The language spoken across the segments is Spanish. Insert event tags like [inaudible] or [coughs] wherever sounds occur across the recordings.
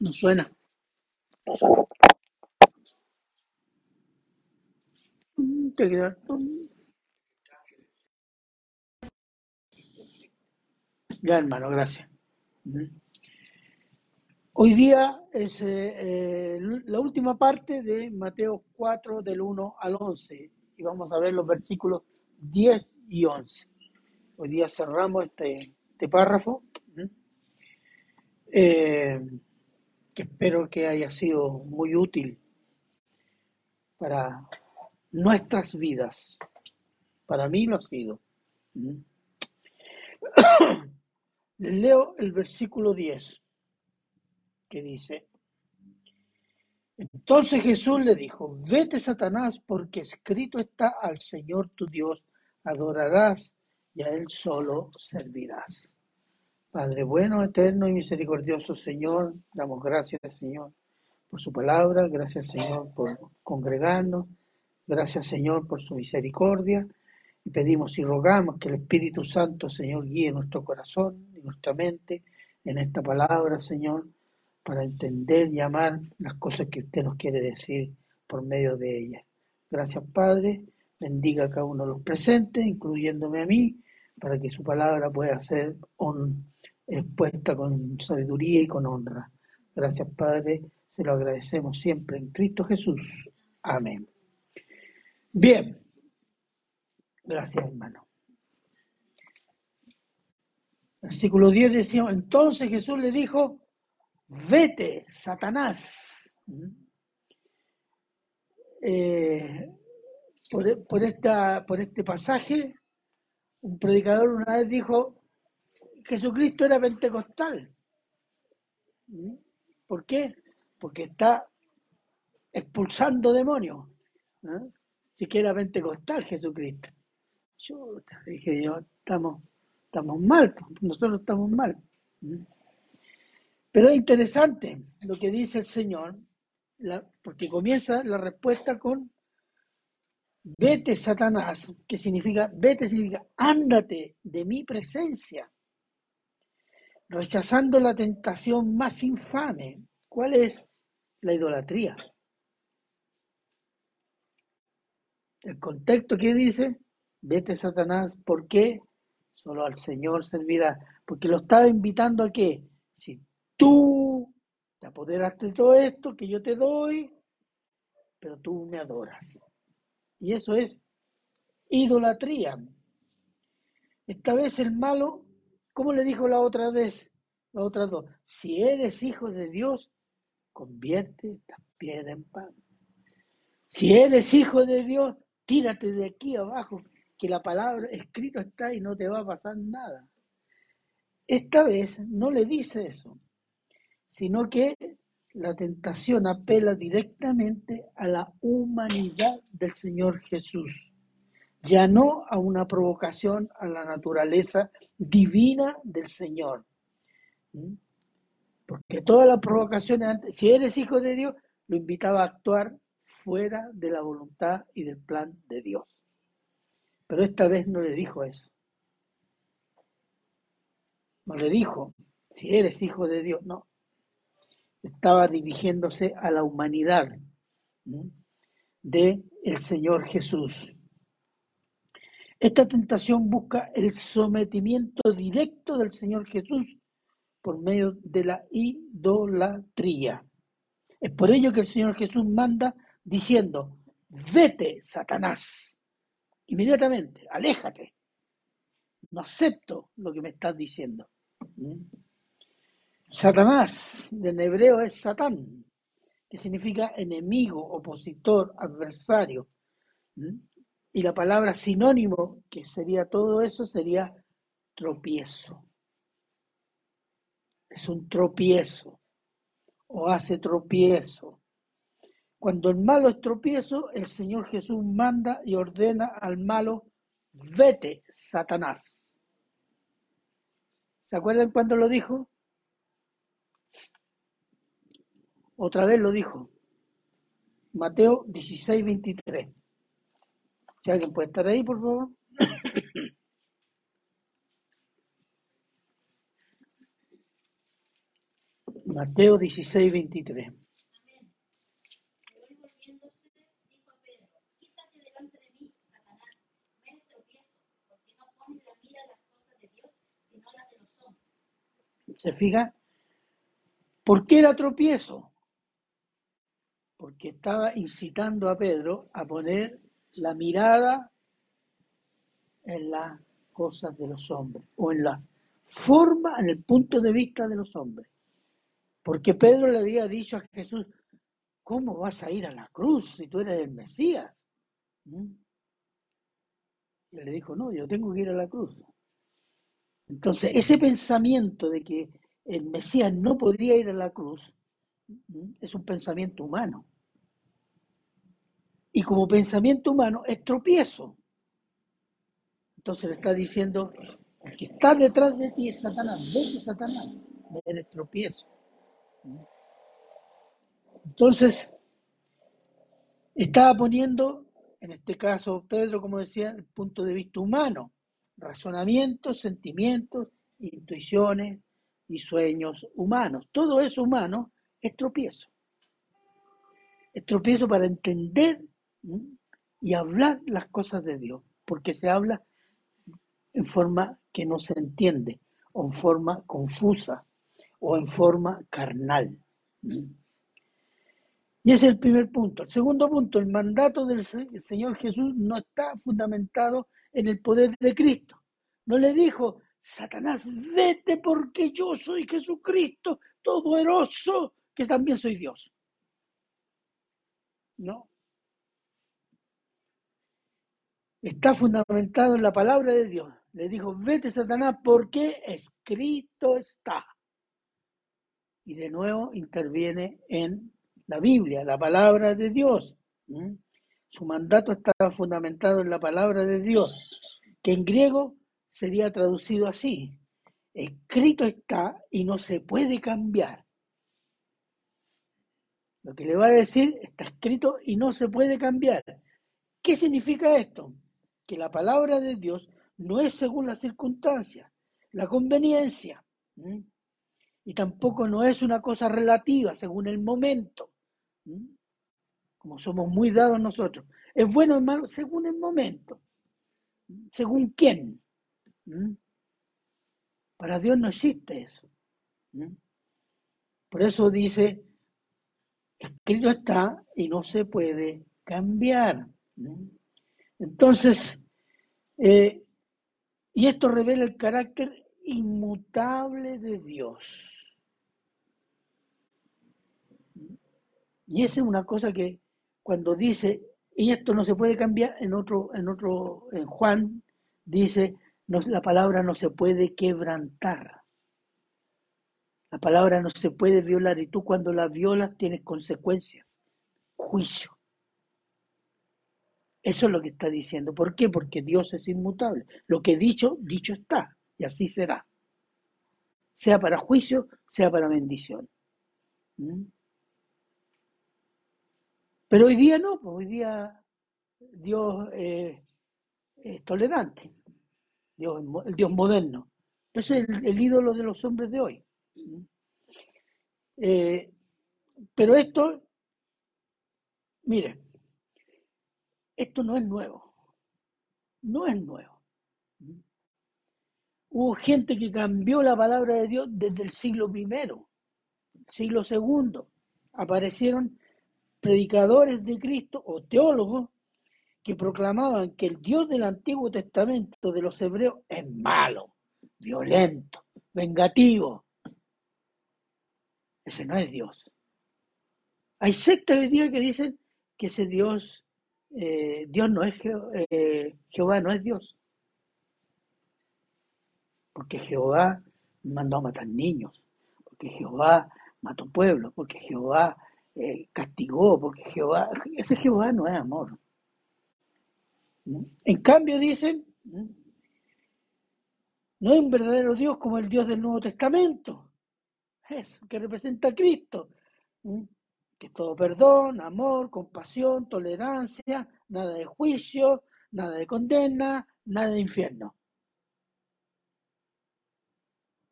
No suena. Te. Ya, hermano, gracias. Hoy día es eh, eh, la última parte de Mateo 4 del 1 al 11 y vamos a ver los versículos 10 y 11. Hoy día cerramos este, este párrafo eh, espero que haya sido muy útil para nuestras vidas. Para mí lo ha sido. ¿m? Les [clears throat] leo el versículo 10 que dice, entonces Jesús le dijo, vete Satanás, porque escrito está al Señor tu Dios, adorarás y a Él solo servirás. Padre bueno, eterno y misericordioso Señor, damos gracias Señor por su palabra, gracias Señor por congregarnos, gracias Señor por su misericordia y pedimos y rogamos que el Espíritu Santo Señor guíe nuestro corazón y nuestra mente en esta palabra Señor para entender y amar las cosas que usted nos quiere decir por medio de ella. Gracias, Padre. Bendiga a cada uno de los presentes, incluyéndome a mí, para que su palabra pueda ser hon- expuesta con sabiduría y con honra. Gracias, Padre. Se lo agradecemos siempre en Cristo Jesús. Amén. Bien. Gracias, hermano. Versículo 10 decía, entonces Jesús le dijo, vete, Satanás. ¿Mm? Eh, por, por esta, por este pasaje, un predicador una vez dijo, Jesucristo era pentecostal. ¿Mm? ¿Por qué? Porque está expulsando demonios. ¿eh? Si que era pentecostal Jesucristo. Yo dije yo, estamos, estamos mal, nosotros estamos mal. ¿Mm? Pero es interesante lo que dice el Señor, porque comienza la respuesta con vete Satanás, que significa, vete significa, ándate de mi presencia, rechazando la tentación más infame. ¿Cuál es? La idolatría. El contexto que dice, vete Satanás, ¿por qué? Solo al Señor servirá, porque lo estaba invitando a qué? Si tú te apoderaste de todo esto que yo te doy, pero tú me adoras. Y eso es idolatría. Esta vez el malo, ¿cómo le dijo la otra vez? La otra dos, si eres hijo de Dios, convierte piedra en pan. Si eres hijo de Dios, tírate de aquí abajo, que la palabra escrito está y no te va a pasar nada. Esta vez no le dice eso, sino que la tentación apela directamente a la humanidad del Señor Jesús, ya no a una provocación a la naturaleza divina del Señor. ¿Mm? Porque todas las provocaciones antes, si eres hijo de Dios, lo invitaba a actuar fuera de la voluntad y del plan de Dios. Pero esta vez no le dijo eso. No le dijo, si eres hijo de Dios, no. Estaba dirigiéndose a la humanidad ¿no? de el Señor Jesús. Esta tentación busca el sometimiento directo del Señor Jesús por medio de la idolatría. Es por ello que el Señor Jesús manda diciendo, vete, Satanás, inmediatamente, aléjate. No acepto lo que me estás diciendo. ¿Mm? Satanás, en hebreo es Satán, que significa enemigo, opositor, adversario. ¿Mm? Y la palabra sinónimo, que sería todo eso, sería tropiezo. Es un tropiezo o hace tropiezo. Cuando el malo es tropiezo, el Señor Jesús manda y ordena al malo, vete, Satanás. ¿Se acuerdan cuando lo dijo? Otra vez lo dijo. Mateo 16, 23. Si alguien puede estar ahí, por favor. [coughs] Mateo 16, 23. ¿Se fija? ¿Por qué era tropiezo? Porque estaba incitando a Pedro a poner la mirada en las cosas de los hombres o en la forma, en el punto de vista de los hombres. Porque Pedro le había dicho a Jesús, ¿cómo vas a ir a la cruz si tú eres el Mesías? ¿Mm? Y le dijo, no, yo tengo que ir a la cruz. Entonces, ese pensamiento de que el Mesías no podía ir a la cruz es un pensamiento humano. Y como pensamiento humano es tropiezo. Entonces le está diciendo, el que está detrás de ti es Satanás, vete Satanás, eres tropiezo. Entonces, estaba poniendo, en este caso Pedro, como decía, el punto de vista humano razonamientos, sentimientos, intuiciones y sueños humanos. Todo eso humano es tropiezo. Es tropiezo para entender y hablar las cosas de Dios, porque se habla en forma que no se entiende, o en forma confusa, o en forma carnal. Y ese es el primer punto. El segundo punto, el mandato del Señor Jesús no está fundamentado en el poder de Cristo. No le dijo, Satanás, vete porque yo soy Jesucristo, todopoderoso, que también soy Dios. No. Está fundamentado en la palabra de Dios. Le dijo, vete Satanás porque escrito está. Y de nuevo interviene en la Biblia, la palabra de Dios. Su mandato estaba fundamentado en la palabra de Dios, que en griego sería traducido así. Escrito está y no se puede cambiar. Lo que le va a decir está escrito y no se puede cambiar. ¿Qué significa esto? Que la palabra de Dios no es según las circunstancias, la conveniencia, y tampoco no es una cosa relativa según el momento como somos muy dados nosotros. Es bueno o malo según el momento, según quién. Para Dios no existe eso. Por eso dice, escrito está y no se puede cambiar. Entonces, eh, y esto revela el carácter inmutable de Dios. Y esa es una cosa que cuando dice, y esto no se puede cambiar, en otro, en otro, en Juan dice, la palabra no se puede quebrantar. La palabra no se puede violar y tú cuando la violas tienes consecuencias, juicio. Eso es lo que está diciendo. ¿Por qué? Porque Dios es inmutable. Lo que he dicho, dicho está, y así será. Sea para juicio, sea para bendición. ¿Mm? Pero hoy día no, pues hoy día Dios es tolerante, Dios, el Dios moderno. Ese es el, ídolo de los hombres de hoy. Eh, pero esto, mire, esto no es nuevo, no es nuevo. Hubo gente que cambió la palabra de Dios desde el siglo primero, siglo segundo. Aparecieron predicadores de Cristo o teólogos que proclamaban que el Dios del Antiguo Testamento de los hebreos es malo, violento, vengativo. Ese no es Dios. Hay sectas hoy día que dicen que ese Dios, eh, Dios no es eh, Jehová, no es Dios. Porque Jehová mandó a matar niños, porque Jehová mató pueblos, porque Jehová eh, castigó, porque Jehová, ese Jehová no es amor. En cambio dicen, no es un verdadero Dios como el Dios del Nuevo Testamento, es que representa a Cristo, que todo perdón, amor, compasión, tolerancia, nada de juicio, nada de condena, nada de infierno.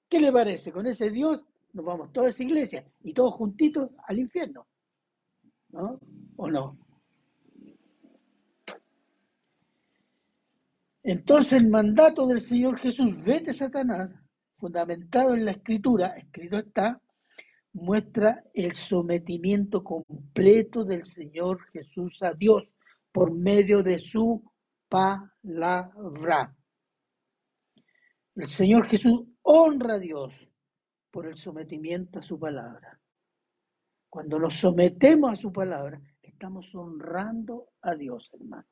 ¿Qué le parece? Con ese Dios nos vamos toda esa iglesia y todos juntitos al infierno. ¿No? ¿O no? Entonces el mandato del Señor Jesús, vete Satanás, fundamentado en la escritura, escrito está, muestra el sometimiento completo del Señor Jesús a Dios por medio de su palabra. El Señor Jesús honra a Dios por el sometimiento a su palabra. Cuando nos sometemos a su palabra, estamos honrando a Dios, hermano.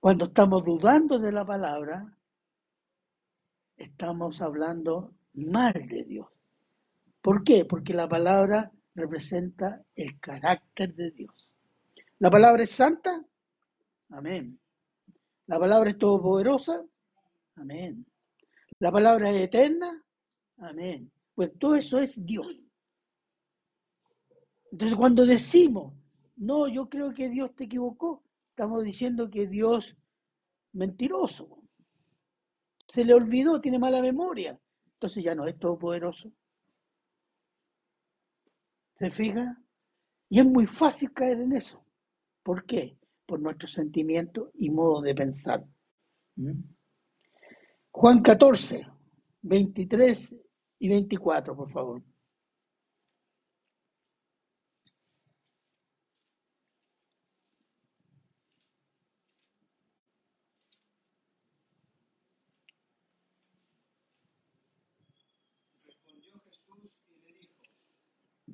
Cuando estamos dudando de la palabra, estamos hablando mal de Dios. ¿Por qué? Porque la palabra representa el carácter de Dios. ¿La palabra es santa? Amén. ¿La palabra es todopoderosa? Amén. ¿La palabra es eterna? Amén. Pues todo eso es Dios. Entonces cuando decimos, no, yo creo que Dios te equivocó, estamos diciendo que Dios mentiroso. Se le olvidó, tiene mala memoria. Entonces ya no es todopoderoso. ¿Se fija? Y es muy fácil caer en eso. ¿Por qué? Por nuestro sentimiento y modo de pensar. ¿Mm? Juan 14, 23 y 24, por favor. Respondió Jesús y le dijo,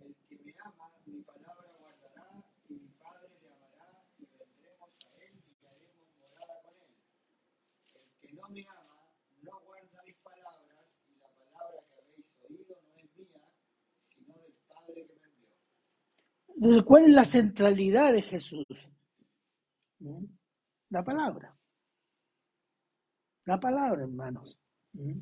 el que me ama, mi palabra guardará, y mi Padre le amará, y vendremos a él y haremos morada con él. El que me ama, no guarda mis palabras, y la palabra que habéis oído no es mía, sino del Padre que me envió. Entonces, ¿cuál es la centralidad de Jesús? ¿Mm? La palabra. La palabra, hermanos. ¿Mm?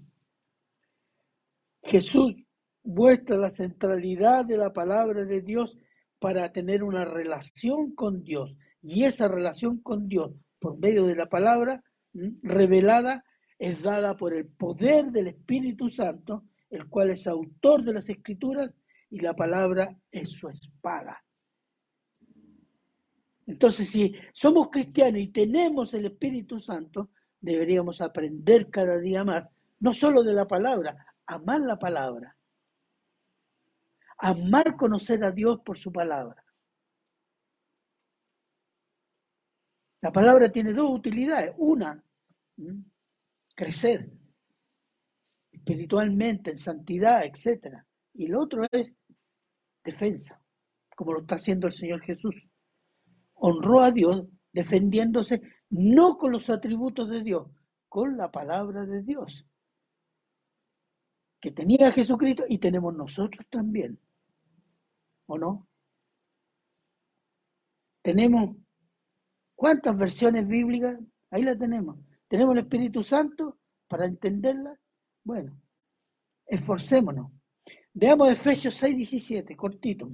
Jesús muestra la centralidad de la palabra de Dios para tener una relación con Dios. Y esa relación con Dios, por medio de la palabra. Revelada, es dada por el poder del Espíritu Santo, el cual es autor de las Escrituras, y la palabra es su espada. Entonces, si somos cristianos y tenemos el Espíritu Santo, deberíamos aprender cada día más, no solo de la palabra, amar la palabra, amar conocer a Dios por su palabra. La palabra tiene dos utilidades. Una, crecer espiritualmente, en santidad, etc. Y lo otro es defensa, como lo está haciendo el Señor Jesús. Honró a Dios defendiéndose no con los atributos de Dios, con la palabra de Dios que tenía Jesucristo y tenemos nosotros también. ¿O no? Tenemos cuántas versiones bíblicas, ahí la tenemos. Tenemos el Espíritu Santo para entenderla. Bueno, esforcémonos. Veamos Efesios 6, 17, cortito.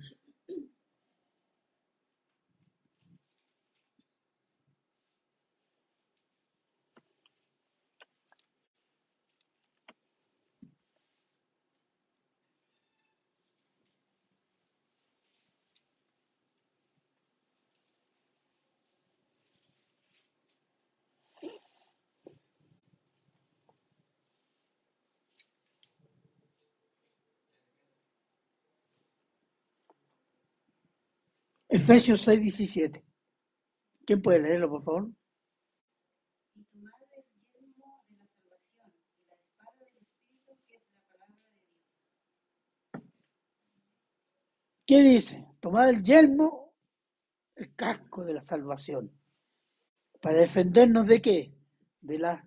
Efesios 6, 17. ¿Quién puede leerlo, por favor? ¿Qué dice? Tomad el yelmo, el casco de la salvación. ¿Para defendernos de qué? De las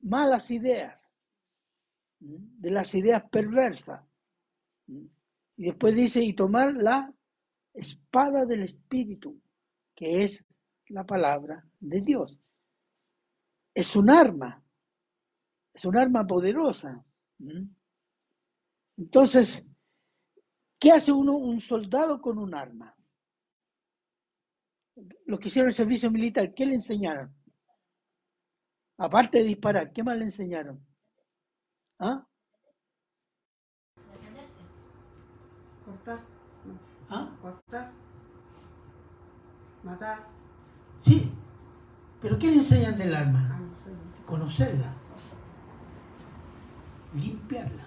malas ideas, de las ideas perversas. Y después dice, y tomar la espada del Espíritu, que es la palabra de Dios. Es un arma, es un arma poderosa. Entonces, ¿qué hace uno, un soldado con un arma? Los que hicieron el servicio militar, ¿qué le enseñaron? Aparte de disparar, ¿qué más le enseñaron? ¿Ah? Cortar, ¿Ah? cortar, matar. Sí. ¿Pero qué le enseñan del Ah, alma? no sé. Conocerla. Limpiarla.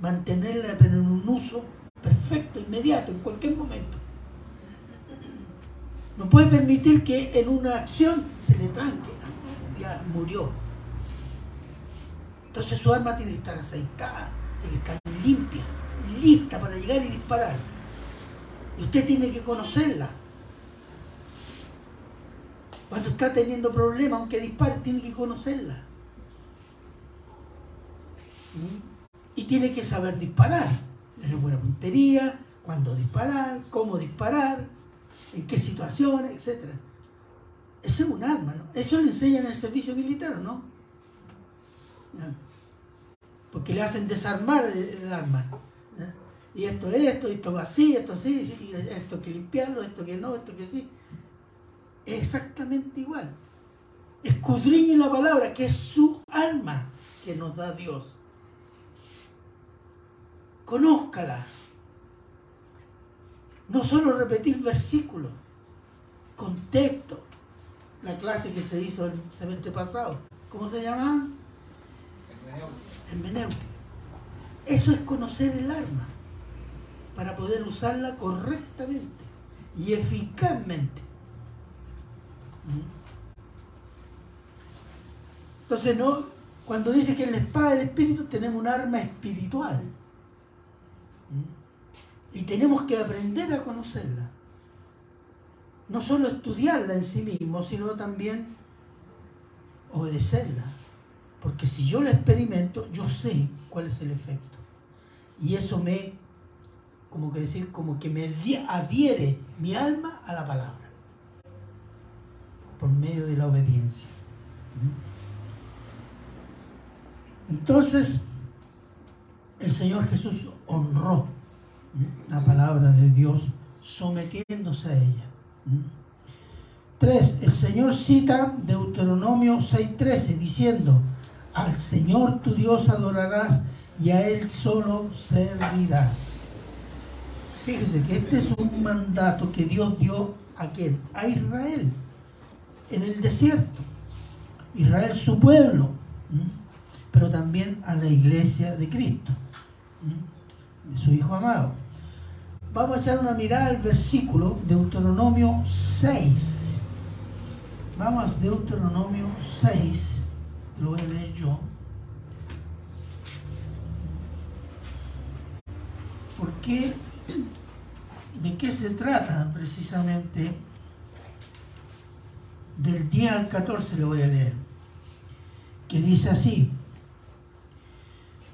Mantenerla pero en un uso perfecto, inmediato, en cualquier momento. No puede permitir que en una acción se le tranque. Ya murió. Entonces su arma tiene que estar aceitada, tiene que estar limpia, lista para llegar y disparar. Y usted tiene que conocerla. Cuando está teniendo problemas, aunque dispare, tiene que conocerla. ¿Mm? Y tiene que saber disparar. Tener buena puntería, cuándo disparar, cómo disparar, en qué situaciones, etc. Eso es un arma, ¿no? Eso le enseñan en el servicio militar, ¿o ¿no? Porque le hacen desarmar el arma. Y esto es esto, esto va así, esto así, y esto que limpiarlo, esto que no, esto que sí. Es exactamente igual. Escudriñe la palabra, que es su alma que nos da Dios. Conózcala. No solo repetir versículos, contexto. La clase que se hizo el semestre pasado. ¿Cómo se llama? Hermenéutica. Eso es conocer el arma para poder usarla correctamente y eficazmente. Entonces, no, cuando dice que en la espada del Espíritu tenemos un arma espiritual. Y tenemos que aprender a conocerla. No solo estudiarla en sí mismo, sino también obedecerla. Porque si yo la experimento, yo sé cuál es el efecto. Y eso me, como que decir, como que me adhiere mi alma a la palabra. Por medio de la obediencia. Entonces, el Señor Jesús honró la palabra de Dios sometiéndose a ella. Tres, el Señor cita Deuteronomio 6:13 diciendo, al Señor tu Dios adorarás y a Él solo servirás. Fíjese que este es un mandato que Dios dio a quién? A Israel, en el desierto. Israel su pueblo, pero también a la iglesia de Cristo, de su Hijo amado. Vamos a echar una mirada al versículo Deuteronomio 6. Vamos a Deuteronomio 6, lo voy a leer yo. ¿Por qué? ¿De qué se trata precisamente? Del 10 al 14 le voy a leer. Que dice así.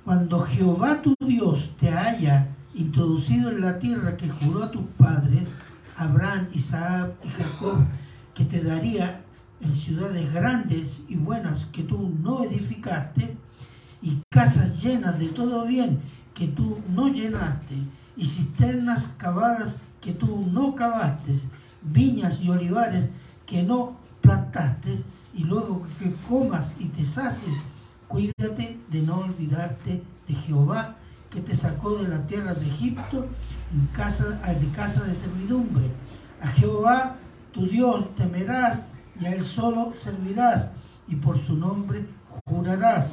Cuando Jehová tu Dios te haya introducido en la tierra que juró a tus padres, Abraham, Isaac y Jacob, que te daría en ciudades grandes y buenas que tú no edificaste, y casas llenas de todo bien que tú no llenaste, y cisternas cavadas que tú no cavaste, viñas y olivares que no plantaste, y luego que comas y te sacies, cuídate de no olvidarte de Jehová que te sacó de la tierra de Egipto en casa, de casa de servidumbre. A Jehová tu Dios temerás y a él solo servirás y por su nombre jurarás.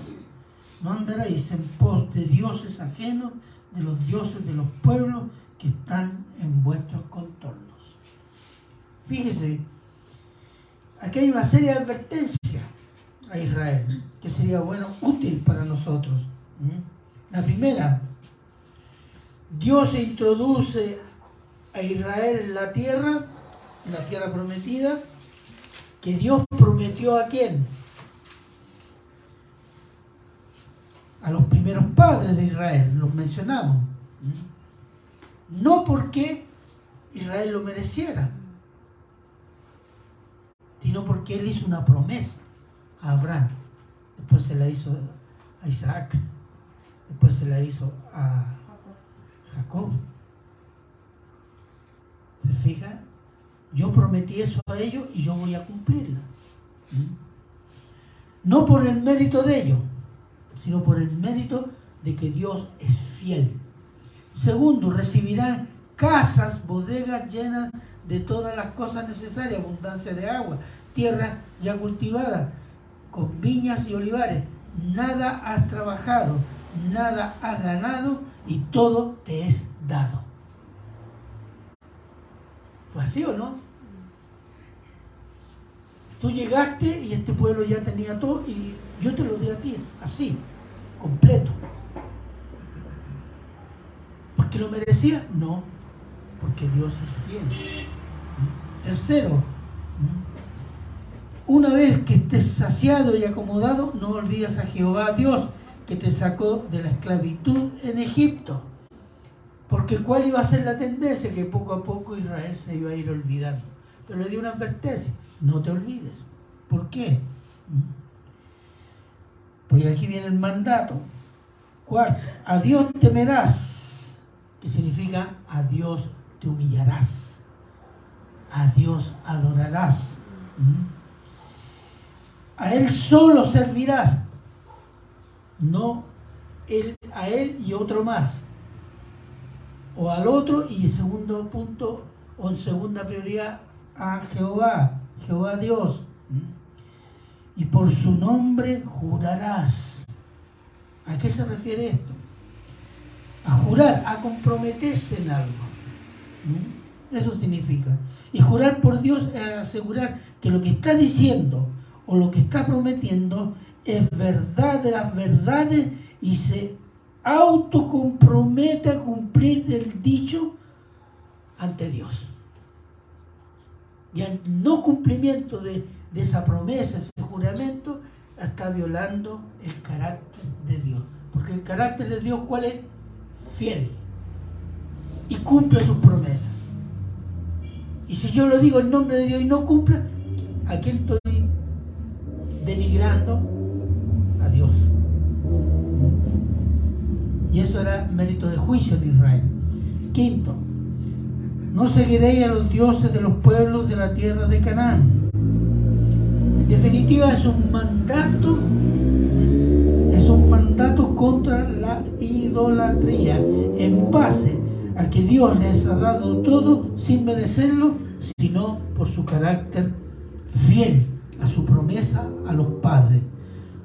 No andaréis en pos de dioses ajenos, de los dioses de los pueblos que están en vuestros contornos. Fíjese, aquí hay una serie de advertencias a Israel que sería bueno, útil para nosotros. La primera, Dios introduce a Israel en la tierra, en la tierra prometida, que Dios prometió a quién? A los primeros padres de Israel, los mencionamos. No porque Israel lo mereciera, sino porque él hizo una promesa a Abraham, después se la hizo a Isaac, después se la hizo a Jacob. ¿Se fija? Yo prometí eso a ellos y yo voy a cumplirla. No por el mérito de ellos, sino por el mérito de que Dios es fiel. Segundo, recibirán casas, bodegas llenas de todas las cosas necesarias, abundancia de agua, tierra ya cultivada, con viñas y olivares. Nada has trabajado, nada has ganado y todo te es dado. ¿Fue así o no? Tú llegaste y este pueblo ya tenía todo y yo te lo di a ti, así, completo. ¿Porque lo merecía? No, porque Dios es fiel. Tercero, una vez que estés saciado y acomodado, no olvides a Jehová Dios que te sacó de la esclavitud en Egipto. Porque cuál iba a ser la tendencia que poco a poco Israel se iba a ir olvidando. Pero le dio una advertencia, no te olvides. ¿Por qué? Porque aquí viene el mandato. Cuarto, a Dios temerás, que significa a Dios te humillarás, a Dios adorarás, a Él solo servirás, no él, a Él y otro más, o al otro y segundo punto, o en segunda prioridad, a Jehová, Jehová Dios. Y por su nombre jurarás. ¿A qué se refiere esto? A jurar, a comprometerse en algo. Eso significa. Y jurar por Dios es asegurar que lo que está diciendo o lo que está prometiendo es verdad de las verdades y se autocompromete a cumplir el dicho ante Dios. Y al no cumplimiento de, de esa promesa, ese juramento, está violando el carácter de Dios. Porque el carácter de Dios, ¿cuál es? Fiel. Y cumple sus promesas. Y si yo lo digo en nombre de Dios y no cumple, ¿a quién estoy denigrando? A Dios. Y eso era mérito de juicio en Israel. Quinto, no seguiréis a los dioses de los pueblos de la tierra de Canaán. En definitiva, es un mandato, es un mandato contra la idolatría, en base a que Dios les ha dado todo sin merecerlo, sino por su carácter fiel a su promesa a los padres,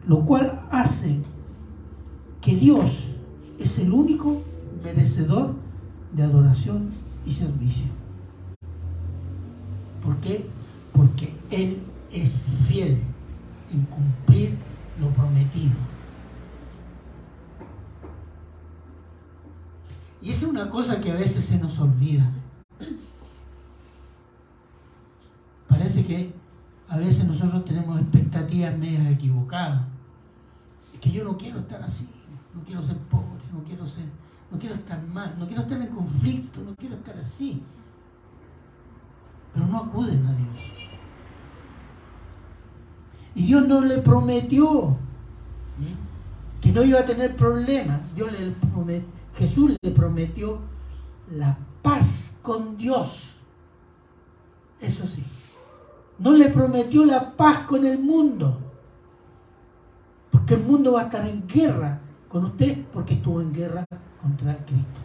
lo cual hace que Dios es el único merecedor de adoración y servicio. ¿Por qué? Porque Él es fiel en cumplir lo prometido. Y esa es una cosa que a veces se nos olvida. Parece que a veces nosotros tenemos expectativas medias equivocadas. Es que yo no quiero estar así, no quiero ser pobre, no quiero ser, no quiero estar mal, no quiero estar en conflicto, no quiero estar así. Pero no acuden a Dios. Y Dios no le prometió que no iba a tener problemas. Dios le prometió, Jesús le prometió la paz con Dios. Eso sí. No le prometió la paz con el mundo. Porque el mundo va a estar en guerra con usted porque estuvo en guerra contra Cristo.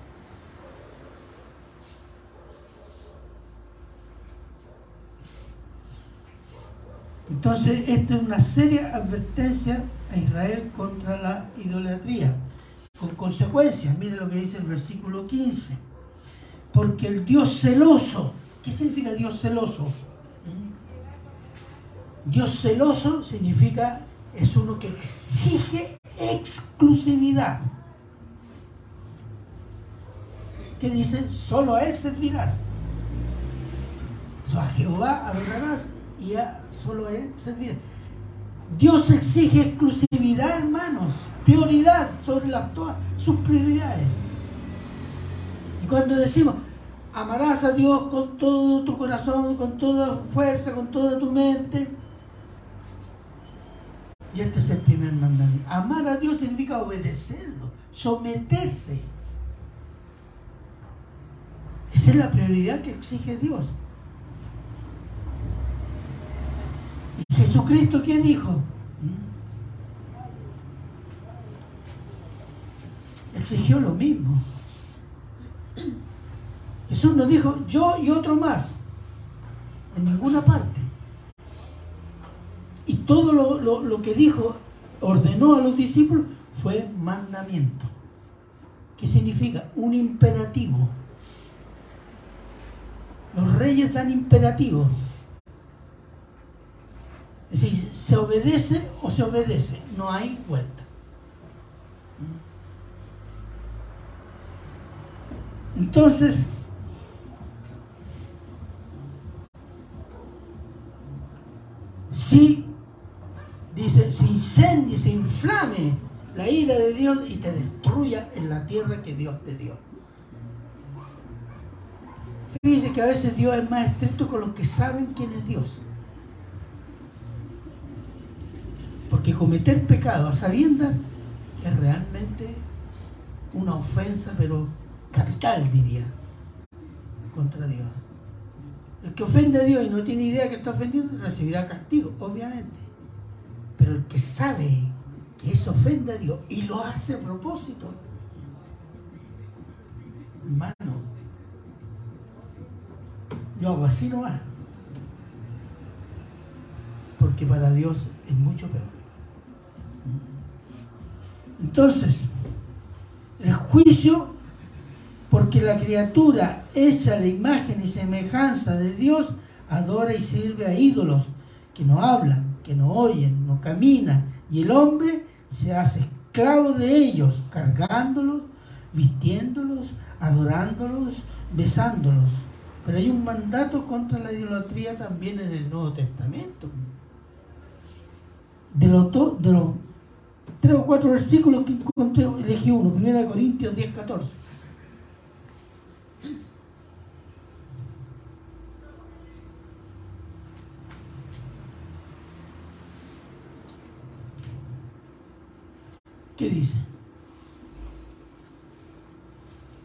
Entonces, esta es una seria advertencia a Israel contra la idolatría, con consecuencias. Miren lo que dice el versículo 15. Porque el Dios celoso, ¿qué significa Dios celoso? Dios celoso significa, es uno que exige exclusividad. ¿Qué dice? Solo a Él servirás. A Jehová adorarás y a solo a Él servirás. Dios exige exclusividad, hermanos, prioridad sobre las, todas sus prioridades. Y cuando decimos, amarás a Dios con todo tu corazón, con toda fuerza, con toda tu mente, y este es el primer mandamiento. Amar a Dios significa obedecerlo, someterse. Esa es la prioridad que exige Dios. ¿Y Jesucristo qué dijo? ¿Mm? Exigió lo mismo. Jesús nos dijo yo y otro más. En ninguna parte. Y todo lo, lo- que dijo, ordenó a los discípulos, fue mandamiento. ¿Qué significa? Un imperativo. Los reyes dan imperativos. Es decir, se obedece o se obedece, no hay vuelta. Entonces, si, dice, se incendie, se inflame la ira de Dios y te destruya en la tierra que Dios te dio. Fíjese que a veces Dios es más estricto con los que saben quién es Dios. Porque cometer pecado a sabiendas es realmente una ofensa, pero capital, diría, contra Dios. El que ofende a Dios y no tiene idea que está ofendiendo, recibirá castigo, obviamente. Pero el que sabe que eso ofende a Dios y lo hace a propósito, hermano, yo hago así nomás. Porque para Dios es mucho peor. Entonces, el juicio, porque la criatura hecha la imagen y semejanza de Dios, adora y sirve a ídolos que no hablan, que no oyen, no caminan, y el hombre se hace esclavo de ellos, cargándolos, vistiéndolos, adorándolos, besándolos. Pero hay un mandato contra la idolatría también en el Nuevo Testamento. De los, tres o cuatro versículos que encontré, elegí uno, 1 Corintios 10, 14. ¿Qué dice?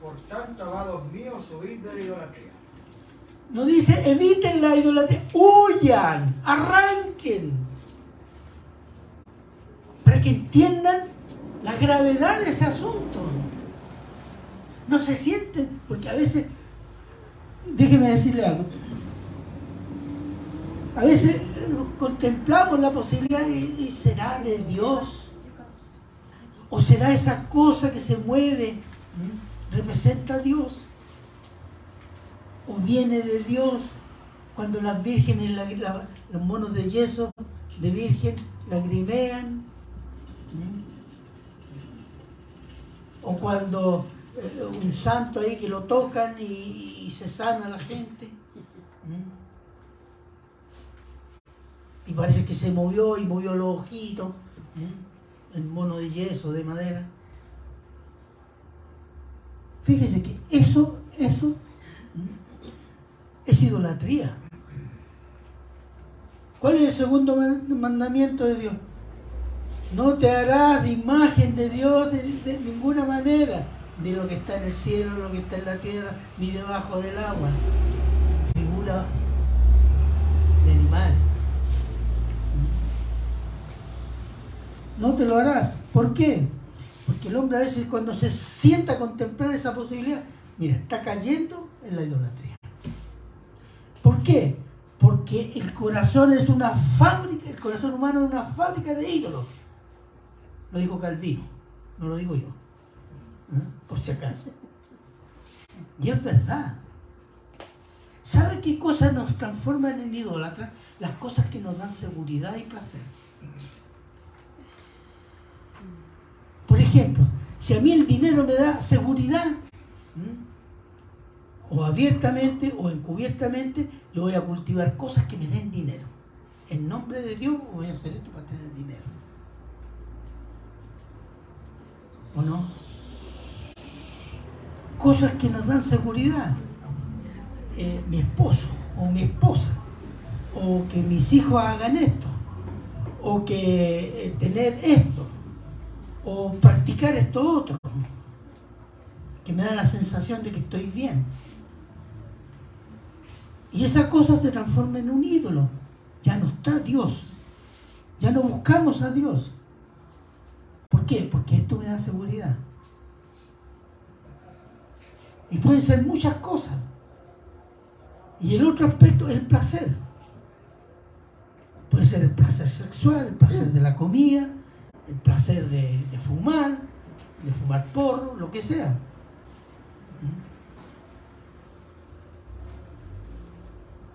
Por tanto, amados míos, huid de la idolatría. No dice eviten la idolatría, huyan, arranquen. Para que entiendan la gravedad de ese asunto. No se sienten, porque a veces, déjeme decirle algo, a veces eh, contemplamos la posibilidad y, y será de Dios. ¿O será esa cosa que se mueve? ¿m? ¿Representa a Dios? ¿O viene de Dios? Cuando las vírgenes, la- los monos de yeso de virgen, lagrimean. ¿m? O cuando eh, un santo ahí que lo tocan y, y se sana la gente. ¿m? Y parece que se movió y movió los ojitos. El mono de yeso, de madera. Fíjese que eso, eso es idolatría. ¿Cuál es el segundo man- mandamiento de Dios? No te harás de imagen de Dios de, de ninguna manera, de lo que está en el cielo, lo que está en la tierra, ni debajo del agua. Figura de animales. No te lo harás. ¿Por qué? Porque el hombre a veces cuando se sienta a contemplar esa posibilidad, mira, está cayendo en la idolatría. ¿Por qué? Porque el corazón es una fábrica, el corazón humano es una fábrica de ídolos. Lo dijo Calvino, no lo digo yo. ¿eh? Por si acaso. Y es verdad. ¿Sabe qué cosas nos transforman en idólatras? Las cosas que nos dan seguridad y placer. Por ejemplo, si a mí el dinero me da seguridad, o abiertamente o encubiertamente, yo voy a cultivar cosas que me den dinero. En nombre de Dios voy a hacer esto para tener dinero. ¿O no? Cosas que nos dan seguridad. Eh, mi esposo o mi esposa, o que mis hijos hagan esto, o que eh, tener esto, o practicar esto otro, que me da la sensación de que estoy bien. Y esa cosa se transforma en un ídolo. Ya no está Dios. Ya no buscamos a Dios. ¿Por qué? Porque esto me da seguridad. Y pueden ser muchas cosas. Y el otro aspecto es el placer. Puede ser el placer sexual, el placer de la comida, el placer de, fumar, de fumar porro, lo que sea.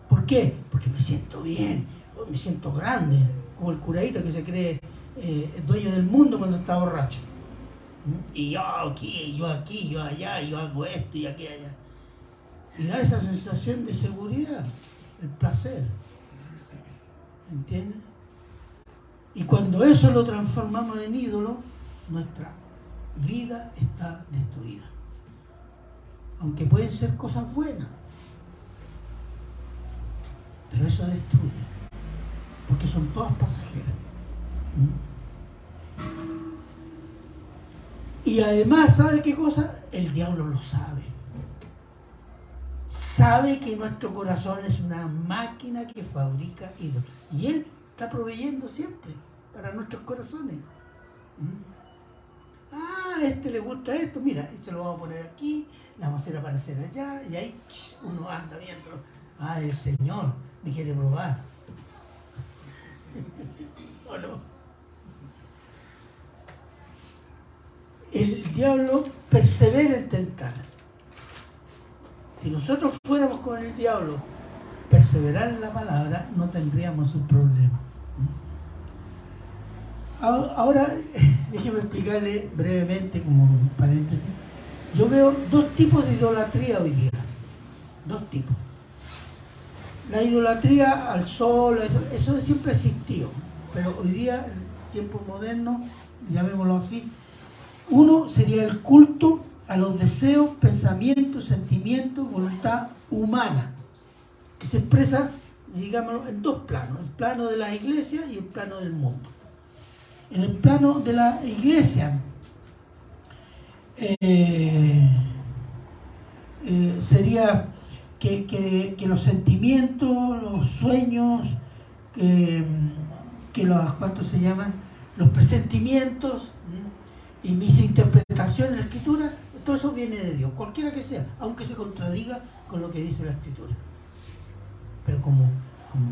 ¿Por qué? Porque me siento bien, me siento grande, como el curadito que se cree eh, dueño del mundo cuando está borracho. Y yo aquí, yo aquí, yo allá, yo hago esto y aquí, allá. Y da esa sensación de seguridad, el placer. ¿Entiendes? Y cuando eso lo transformamos en ídolo, nuestra vida está destruida. Aunque pueden ser cosas buenas. Pero eso destruye. Porque son todas pasajeras. Y además, ¿sabe qué cosa? El diablo lo sabe. Sabe que nuestro corazón es una máquina que fabrica ídolos. Y Él está proveyendo siempre para nuestros corazones. Ah, a este le gusta esto, mira, se lo vamos a poner aquí, la vamos a hacer aparecer allá, y ahí uno anda viendo. Ah, el Señor me quiere probar. [laughs] ¿O no? el diablo persevera en tentar. Si nosotros fuéramos con el diablo, perseverar en la palabra, no tendríamos un problema. Ahora, [laughs] déjeme explicarle brevemente, como paréntesis. Yo veo dos tipos de idolatría hoy día. Dos tipos. La idolatría al sol, eso, eso siempre existió. Pero hoy día, en tiempo moderno, llamémoslo así, uno sería el culto a los deseos, pensamientos, sentimientos, voluntad humana, que se expresa, digámoslo, en dos planos, el plano de la iglesia y el plano del mundo. En el plano de la iglesia eh, eh, sería que, los sentimientos, los sueños, que, los, ¿cuántos se llaman? Los presentimientos, y mis interpretaciones en la escritura, todo eso viene de Dios, cualquiera que sea, aunque se contradiga con lo que dice la escritura. Pero como,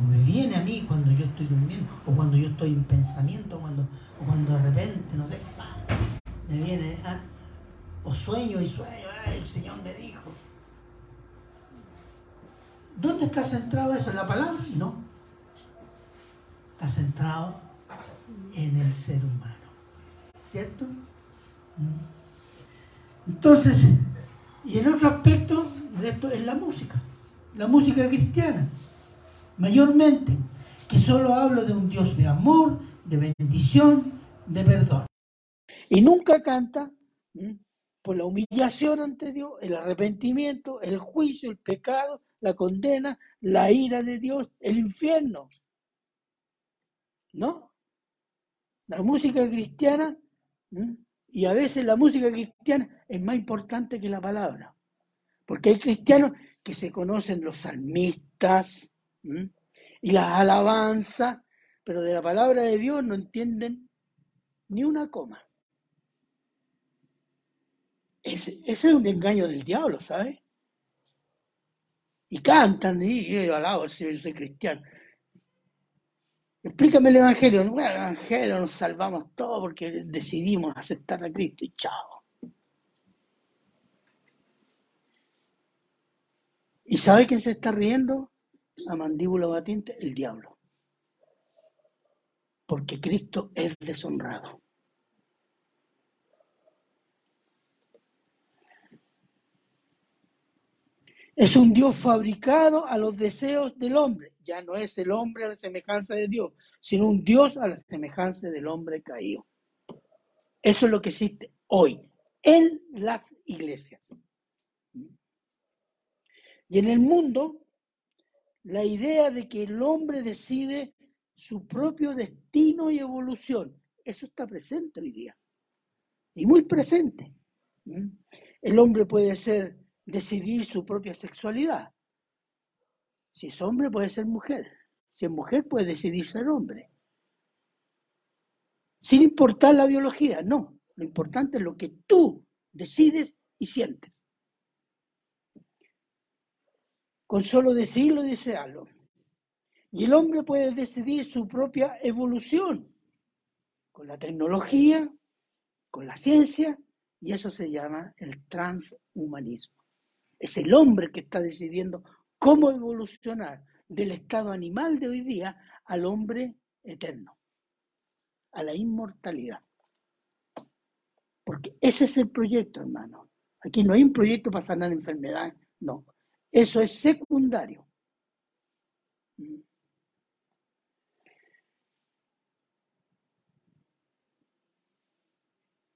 me viene a mí cuando yo estoy durmiendo, o cuando yo estoy en pensamiento, o cuando, o cuando de repente, no sé, me viene, ah, o sueño y sueño, el Señor me dijo. ¿Dónde está centrado eso? ¿En la palabra? No. Está centrado en el ser humano. ¿Cierto? Entonces, y el otro aspecto de esto es la música, la música cristiana, mayormente, que solo habla de un Dios de amor, de bendición, de perdón. Y nunca canta por la humillación ante Dios, el arrepentimiento, el juicio, el pecado, la condena, la ira de Dios, el infierno. ¿No? La música cristiana y a veces la música cristiana es más importante que la palabra. Porque hay cristianos que se conocen los salmistas y las alabanzas, pero de la palabra de Dios no entienden ni una coma. Ese, es un engaño del diablo, ¿sabes? Y cantan, y yo alabo yo soy cristiano. Explícame el Evangelio. Bueno, el Evangelio nos salvamos todos porque decidimos aceptar a Cristo y chao. ¿Y sabe quién se está riendo? A mandíbula batiente, el diablo. Porque Cristo es deshonrado. Es un Dios fabricado a los deseos del hombre. Ya no es el hombre a la semejanza de Dios, sino un Dios a la semejanza del hombre caído. Eso es lo que existe hoy en las iglesias. Y en el mundo, la idea de que el hombre decide su propio destino y evolución, eso está presente hoy día. Y muy presente. El hombre puede ser decidir su propia sexualidad. Si es hombre, puede ser mujer. Si es mujer, puede decidir ser hombre. Sin importar la biología, no. Lo importante es lo que tú decides y sientes. Con solo decirlo y desearlo. Y el hombre puede decidir su propia evolución con la tecnología, con la ciencia, y eso se llama el transhumanismo. Es el hombre que está decidiendo cómo evolucionar del estado animal de hoy día al hombre eterno, a la inmortalidad. Porque ese es el proyecto, hermano. Aquí no hay un proyecto para sanar enfermedades, no. Eso es secundario.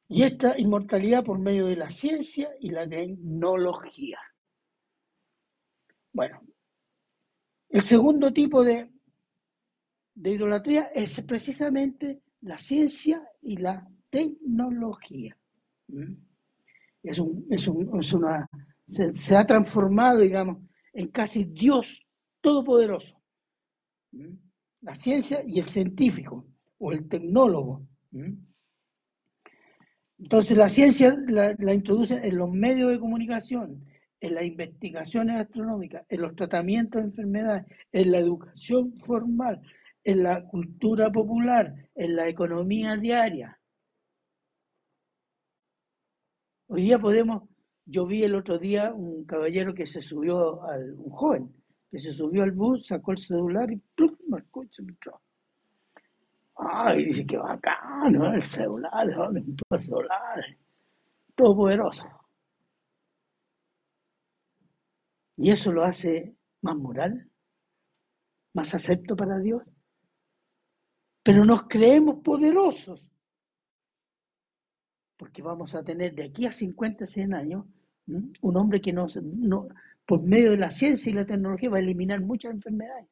Y esta inmortalidad por medio de la ciencia y la tecnología. Bueno, el segundo tipo de, de idolatría es precisamente la ciencia y la tecnología. ¿Mm? Es, un, es, un, es una, se, ha transformado, digamos, en casi Dios todopoderoso. ¿Mm? La ciencia y el científico o el tecnólogo. ¿Mm? Entonces la ciencia la, la introduce en los medios de comunicación, en las investigaciones astronómicas, en los tratamientos de enfermedades, en la educación formal, en la cultura popular, en la economía diaria. Hoy día podemos, yo vi el otro día un caballero que se subió, al, un joven, que se subió al bus, sacó el celular y ¡plum! marcó y se entró. Ay, dice que bacano el celular, ¿de dónde el celular? Todo poderoso. Y eso lo hace más moral, más acepto para Dios. Pero nos creemos poderosos, porque vamos a tener de aquí a 50, 100 años un hombre que no, por medio de la ciencia y la tecnología va a eliminar muchas enfermedades,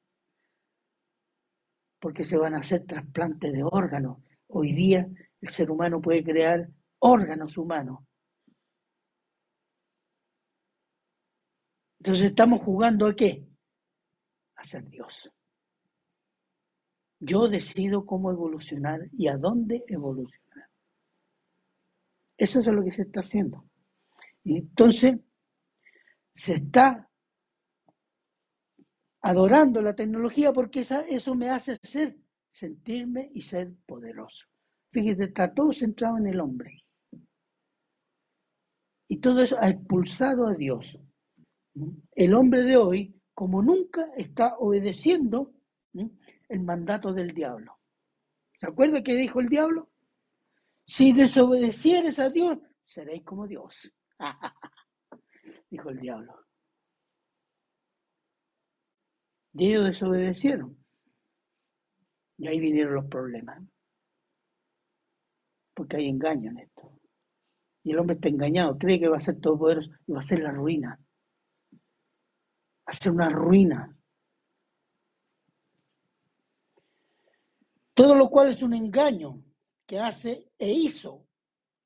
porque se van a hacer trasplantes de órganos. Hoy día el ser humano puede crear órganos humanos Entonces estamos jugando a qué? A ser Dios. Yo decido cómo evolucionar y a dónde evolucionar. Eso es lo que se está haciendo. Y entonces se está adorando la tecnología porque esa, eso me hace ser, sentirme y ser poderoso. Fíjate, está todo centrado en el hombre. Y todo eso ha expulsado a Dios. El hombre de hoy, como nunca, está obedeciendo el mandato del diablo. ¿Se acuerda qué dijo el diablo? Si desobedecieres a Dios, seréis como Dios. [laughs] dijo el diablo. Y ellos desobedecieron. Y ahí vinieron los problemas. Porque hay engaño en esto. Y el hombre está engañado, cree que va a ser todo poderoso y va a ser la ruina hacer una ruina. Todo lo cual es un engaño que hace e hizo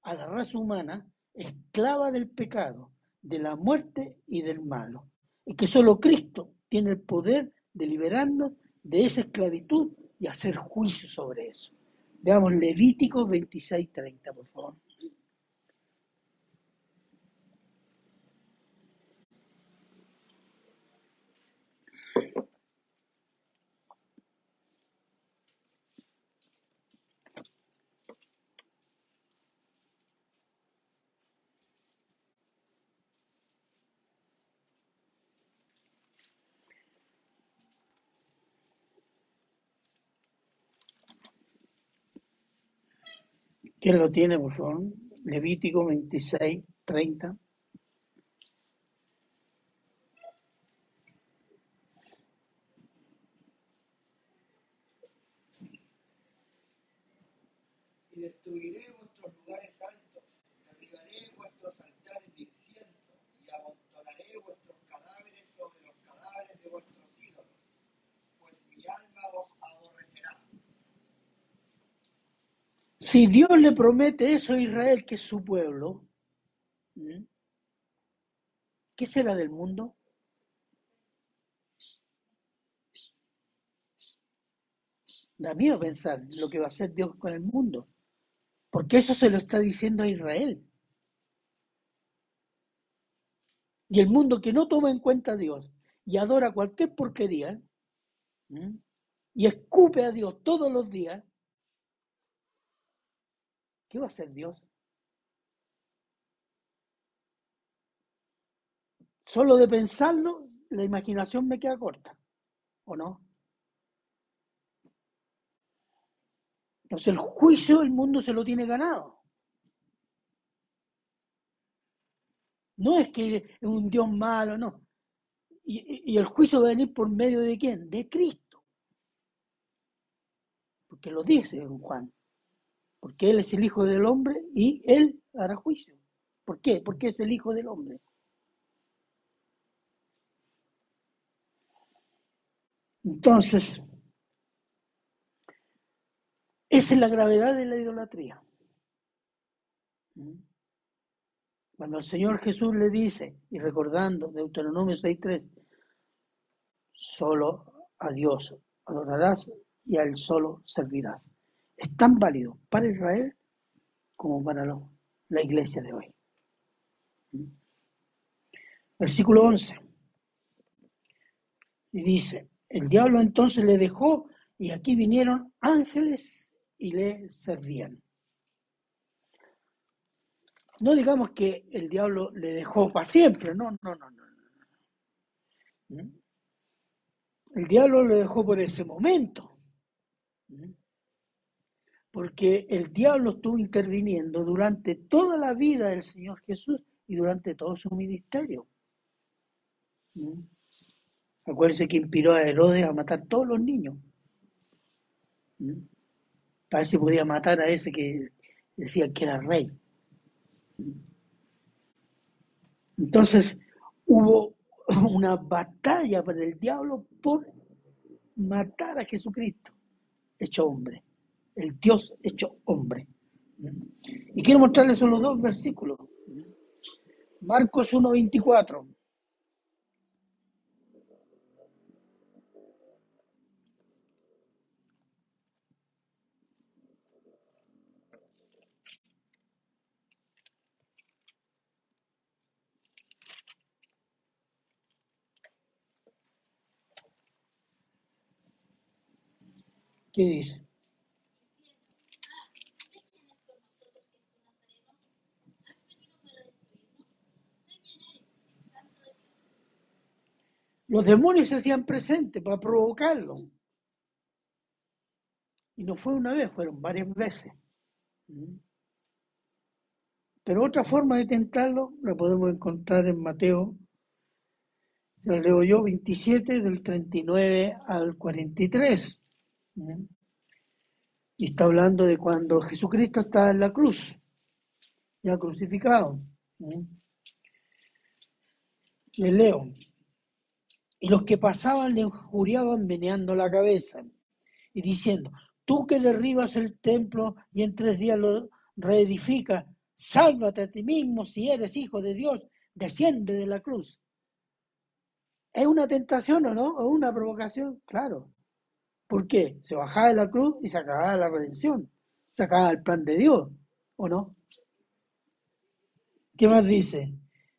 a la raza humana esclava del pecado, de la muerte y del malo. Y que solo Cristo tiene el poder de liberarnos de esa esclavitud y hacer juicio sobre eso. Veamos Levítico 26:30, por favor. ¿Quién lo tiene, por favor? Levítico 26, 30. Y destruiré vuestros lugares altos, derribaré vuestros altares de incienso, y amontonaré vuestros cadáveres sobre los cadáveres de vuestros ídolos, pues mi alma os aborrecerá. Si Dios le promete eso a Israel, que es su pueblo, ¿qué será del mundo? Da miedo pensar lo que va a hacer Dios con el mundo, porque eso se lo está diciendo a Israel. Y el mundo que no toma en cuenta a Dios y adora cualquier porquería y escupe a Dios todos los días, ¿qué va a hacer Dios? Solo de pensarlo, la imaginación me queda corta, ¿o no? Entonces el juicio el mundo se lo tiene ganado. No es que es un Dios malo, no. Y, y- el juicio va a venir por medio de quién? De Cristo. Porque lo dice Juan. Porque Él es el Hijo del Hombre y Él hará juicio. ¿Por qué? Porque es el Hijo del Hombre. Entonces, esa es la gravedad de la idolatría. Cuando el Señor Jesús le dice, y recordando Deuteronomio 6.3, solo a Dios adorarás y a Él solo servirás. Es tan válido para Israel como para la iglesia de hoy. ¿Mm? Versículo 11. Y dice, el diablo entonces le dejó y aquí vinieron ángeles y le servían. No digamos que el diablo le dejó para siempre, no, no, no, no. ¿Mm? El diablo le dejó por ese momento. ¿Mm? Porque el diablo estuvo interviniendo durante toda la vida del Señor Jesús y durante todo su ministerio. ¿Mm? Acuérdense que inspiró a Herodes a matar todos los niños. ¿Mm? Para ver si podía matar a ese que decía que era rey. Entonces hubo [laughs] una batalla para el diablo por matar a Jesucristo, hecho hombre, el Dios hecho hombre. Y quiero mostrarles solo dos versículos. Marcos 1.24. ¿Qué dice? Los demonios se hacían presentes para provocarlo. Y no fue una vez, fueron varias veces. Pero otra forma de tentarlo la podemos encontrar en Mateo, la leo yo, 27, del 39 al 43. ¿Mm? Y está hablando de cuando Jesucristo estaba en la cruz, ya crucificado. Le leo. Y los que pasaban le injuriaban meneando la cabeza y diciendo, tú que derribas el templo y en tres días lo reedificas, sálvate a ti mismo si eres hijo de Dios, desciende de la cruz. ¿Es una tentación o no? ¿O una provocación? Claro. ¿Por qué? Se bajaba de la cruz y se acababa la redención. Se acababa el plan de Dios, ¿o no? ¿Qué más dice?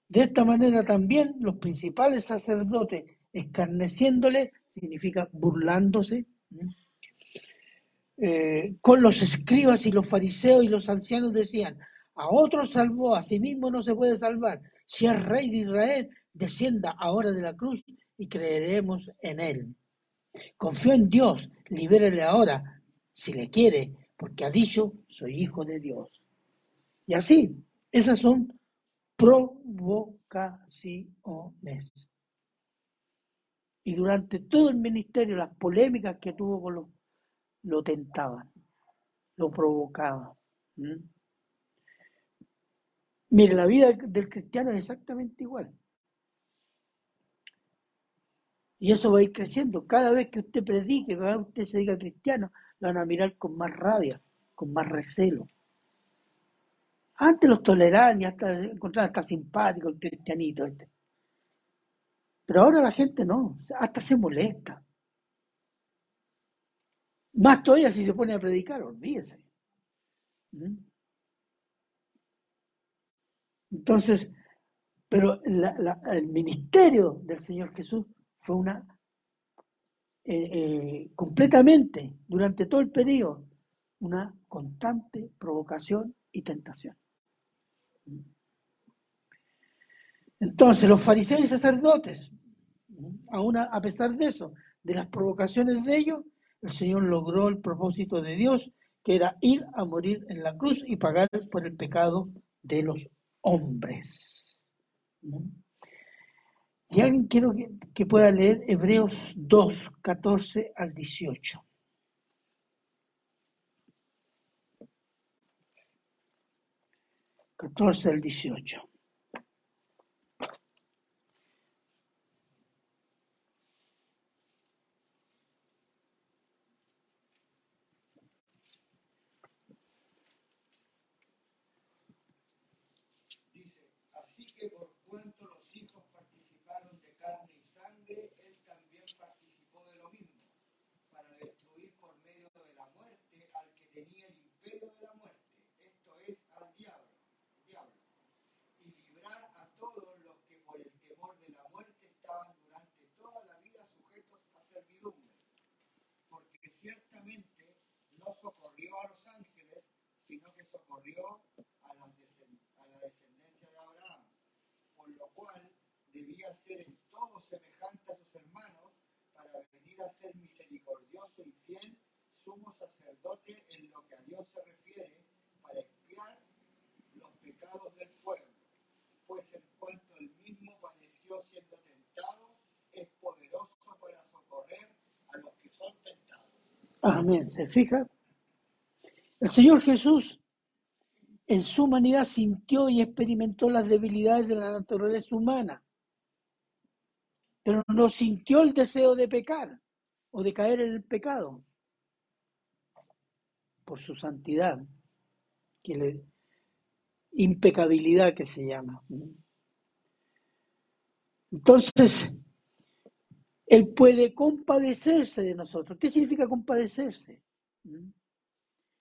De esta manera también los principales sacerdotes, escarneciéndole, significa burlándose, eh, con los escribas y los fariseos y los ancianos decían, a otros salvó, a sí mismo no se puede salvar. Si es rey de Israel, descienda ahora de la cruz y creeremos en él. Confío en Dios, libérele ahora, si le quiere, porque ha dicho, soy hijo de Dios. Y así, esas son provocaciones. Y durante todo el ministerio, las polémicas que tuvo con los, lo tentaban, lo provocaban. Mire, la vida del cristiano es exactamente igual. Y eso va a ir creciendo. Cada vez que usted predique, cada vez que usted se diga cristiano, lo van a mirar con más rabia, con más recelo. Antes los toleraban y hasta encontraban hasta simpático el cristianito este. Pero ahora la gente no, hasta se molesta. Más todavía si se pone a predicar, olvídese. ¿Mm? Entonces, pero la- el ministerio del Señor Jesús fue una eh, eh, completamente durante todo el periodo una constante provocación y tentación. Entonces, los fariseos y sacerdotes, Aún a pesar de eso, de las provocaciones de ellos, el Señor logró el propósito de Dios, que era ir a morir en la cruz y pagar por el pecado de los hombres. Y alguien quiero que, pueda leer Hebreos 2, 14 al 18. Catorce al 18. De la muerte, esto es, al diablo, diablo, y librar a todos los que por el temor de la muerte estaban durante toda la vida sujetos a servidumbre, porque ciertamente no socorrió a los ángeles, sino que socorrió a, descen- a la descendencia de Abraham, por lo cual debía ser en todo semejante a sus hermanos, para venir a ser misericordioso y fiel, sumo sacerdote en lo que a Dios se refiere, para expiar los pecados del pueblo, pues en cuanto él mismo padeció siendo tentado, es poderoso para socorrer a los que son tentados. Amén. ¿Se fija? El Señor Jesús en su humanidad sintió y experimentó las debilidades de la naturaleza humana, pero no sintió el deseo de pecar o de caer en el pecado por su santidad, que le- impecabilidad que se llama. Entonces, Él puede compadecerse de nosotros. ¿Qué significa compadecerse? ¿Mm?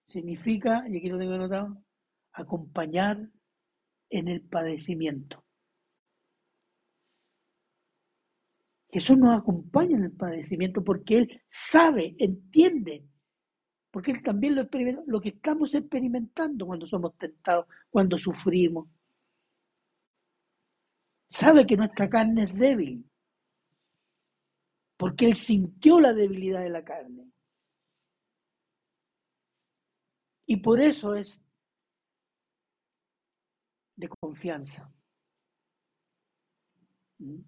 Significa, y aquí lo tengo anotado, acompañar en el padecimiento. Jesús nos acompaña en el padecimiento porque Él sabe, entiende, porque Él también lo experimenta, lo que estamos experimentando cuando somos tentados, cuando sufrimos. Sabe que nuestra carne es débil, porque Él sintió la debilidad de la carne. Y por eso es de confianza. ¿Mm?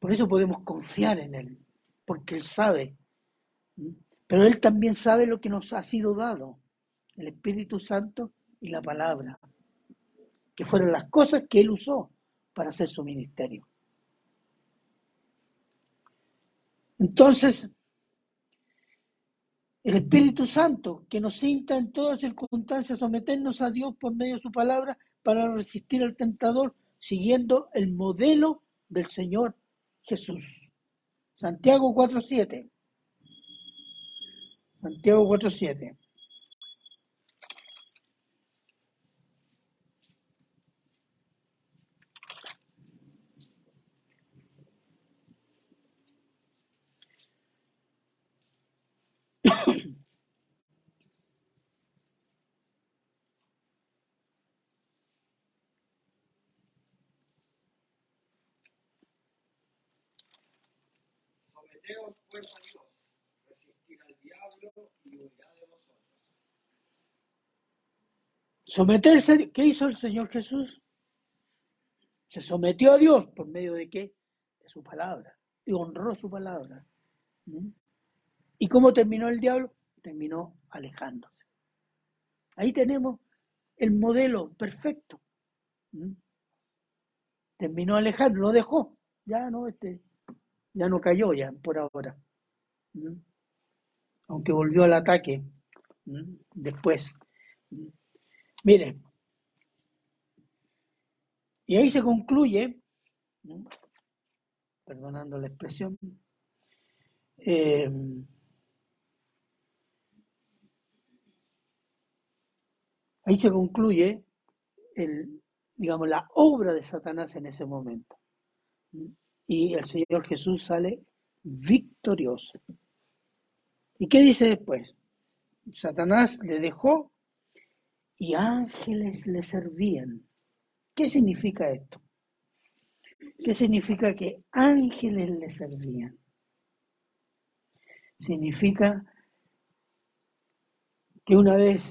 Por eso podemos confiar en Él, porque Él sabe. Pero Él también sabe lo que nos ha sido dado, el Espíritu Santo y la palabra, que fueron las cosas que Él usó para hacer su ministerio. Entonces, el Espíritu Santo, que nos insta en todas circunstancias a someternos a Dios por medio de su palabra para resistir al tentador, siguiendo el modelo del Señor Jesús. Santiago 4.7. Santiago 4.7. Someteos pues a Dios, resistir al diablo y huirá de vosotros. Someterse, ¿qué hizo el Señor Jesús? Se sometió a Dios por medio de qué? De su palabra. Y honró su palabra. ¿Mm? ¿Y cómo terminó el diablo? Terminó alejándose. Ahí tenemos el modelo perfecto. ¿Mm? Terminó alejando, lo dejó. Ya no, este, ya no cayó ya por ahora. ¿Mm? Aunque volvió al ataque después. Miren, y ahí se concluye, perdonando la expresión, eh, ahí se concluye el, digamos, la obra de Satanás en ese momento. Y el Señor Jesús sale victorioso. ¿Y qué dice después? Satanás le dejó y ángeles le servían. ¿Qué significa esto? ¿Qué significa que ángeles le servían? Significa que una vez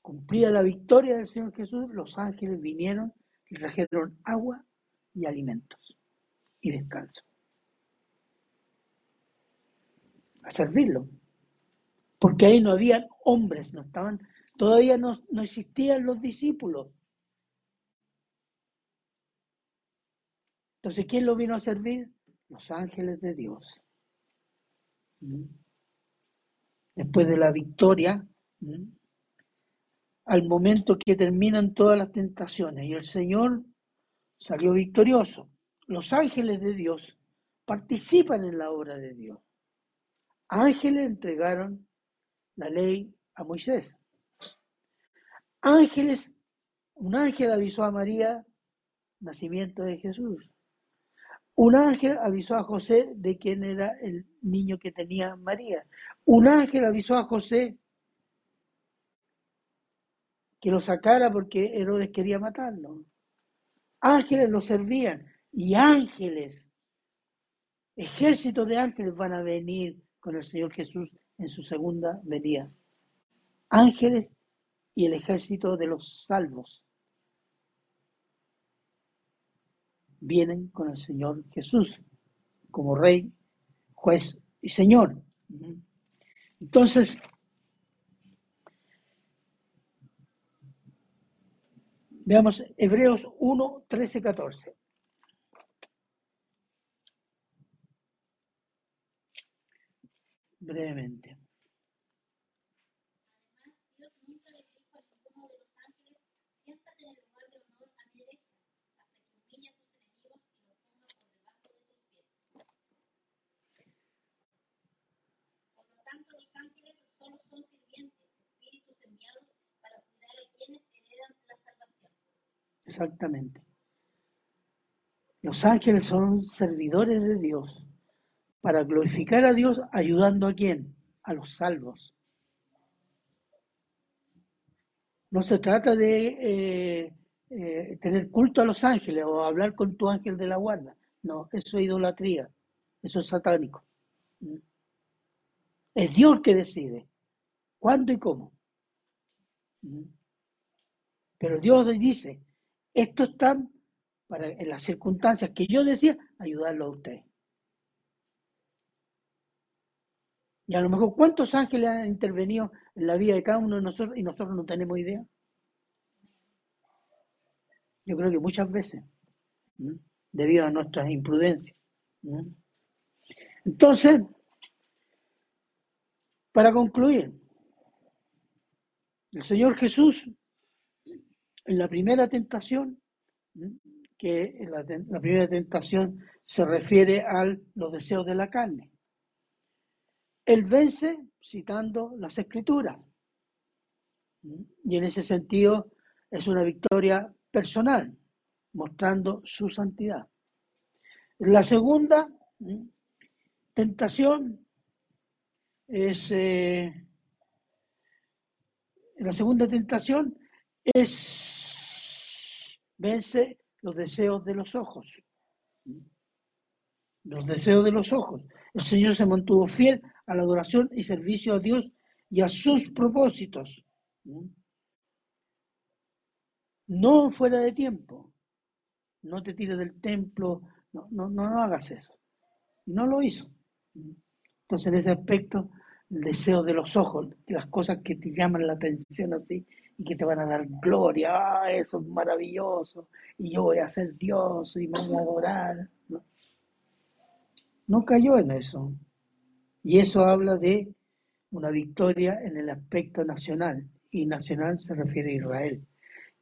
cumplida la victoria del Señor Jesús, los ángeles vinieron y trajeron agua y alimentos y descanso. A servirlo. Porque ahí no habían hombres, no estaban, todavía no, no existían los discípulos. Entonces, ¿quién lo vino a servir? Los ángeles de Dios. Después de la victoria, al momento que terminan todas las tentaciones y el Señor salió victorioso. Los ángeles de Dios participan en la obra de Dios. Ángeles entregaron la ley a Moisés. Ángeles, un ángel avisó a María nacimiento de Jesús. Un ángel avisó a José de quién era el niño que tenía María. Un ángel avisó a José que lo sacara porque Herodes quería matarlo. Ángeles lo servían y ángeles, ejércitos de ángeles van a venir con el Señor Jesús en su segunda venida. Ángeles y el ejército de los salvos vienen con el Señor Jesús como Rey, Juez y Señor. Entonces, Veamos Hebreos 1, 13, 14. Brevemente. Además, Dios nunca le dijo a ninguno de los ángeles, siéntate en el lugar de honor a mi derecha, hasta que humille a tus enemigos y los ponga por debajo de tus pies. Por lo tanto, los ángeles solo son sirvientes, espíritus enviados para cuidar a quienes heredan la salvación. Exactamente. Los ángeles son servidores de Dios para glorificar a Dios ayudando a quién? A los salvos. No se trata de eh, eh, tener culto a los ángeles o hablar con tu ángel de la guarda. No, eso es idolatría. Eso es satánico. ¿Mm? Es Dios que decide cuándo y cómo. ¿Mm? Pero Dios dice, esto está para en las circunstancias que yo decía, ayudarlo a usted. Y a lo mejor, ¿cuántos ángeles han intervenido en la vida de cada uno de nosotros y nosotros no tenemos idea? Yo creo que muchas veces, debido a nuestras imprudencias. Entonces, para concluir, el Señor Jesús, en la primera tentación, que la, la primera tentación se refiere a los deseos de la carne. Él vence citando las escrituras. Y en ese sentido es una victoria personal, mostrando su santidad. La segunda tentación es, eh, la segunda tentación es, vence los deseos de los ojos. Los deseos de los ojos. El Señor se mantuvo fiel a la adoración y servicio a Dios y a sus propósitos. No fuera de tiempo. No te tires del templo. No, no, no, no hagas eso. No lo hizo. Entonces, en ese aspecto, el deseo de los ojos, las cosas que te llaman la atención así y que te van a dar gloria, ah, eso es maravilloso, y yo voy a ser Dios y me voy a adorar. No, no cayó en eso. Y eso habla de una victoria en el aspecto nacional, y nacional se refiere a Israel,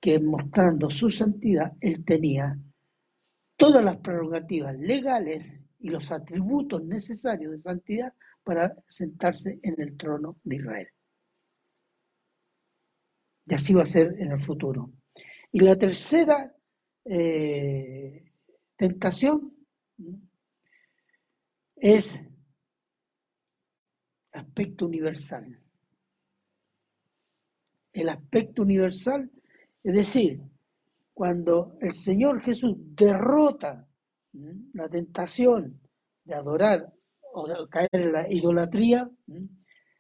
que mostrando su santidad, él tenía todas las prerrogativas legales y los atributos necesarios de santidad para sentarse en el trono de Israel. Y así va a ser en el futuro. Y la tercera eh, tentación es aspecto universal. El aspecto universal, es decir, cuando el Señor Jesús derrota la tentación de adorar o caer en la idolatría,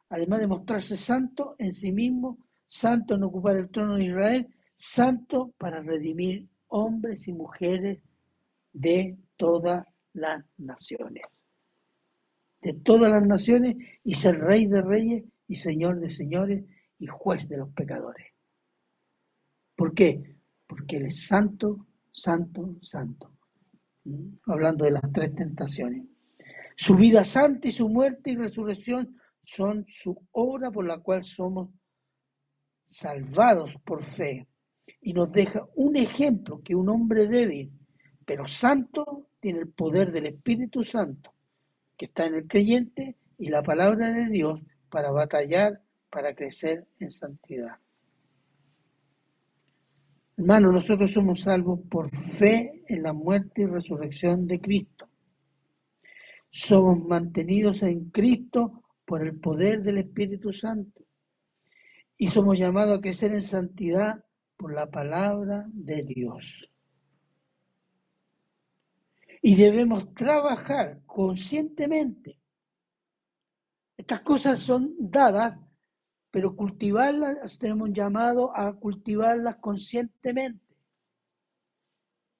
además de mostrarse santo en sí mismo, santo en ocupar el trono de Israel, santo para redimir hombres y mujeres de todas las naciones. De todas las naciones y ser rey de reyes y señor de señores y juez de los pecadores. ¿Por qué? Porque Él es santo, santo, santo. ¿Mm? Hablando de las tres tentaciones. Su vida santa y su muerte y resurrección son su obra por la cual somos salvados por fe. Y nos deja un ejemplo que un hombre débil, pero santo, tiene el poder del Espíritu Santo, que está en el creyente y la palabra de Dios para batallar, para crecer en santidad. Hermano, nosotros somos salvos por fe en la muerte y resurrección de Cristo. Somos mantenidos en Cristo por el poder del Espíritu Santo. Y somos llamados a crecer en santidad por la palabra de Dios. Y debemos trabajar conscientemente. Estas cosas son dadas, pero cultivarlas, tenemos un llamado a cultivarlas conscientemente.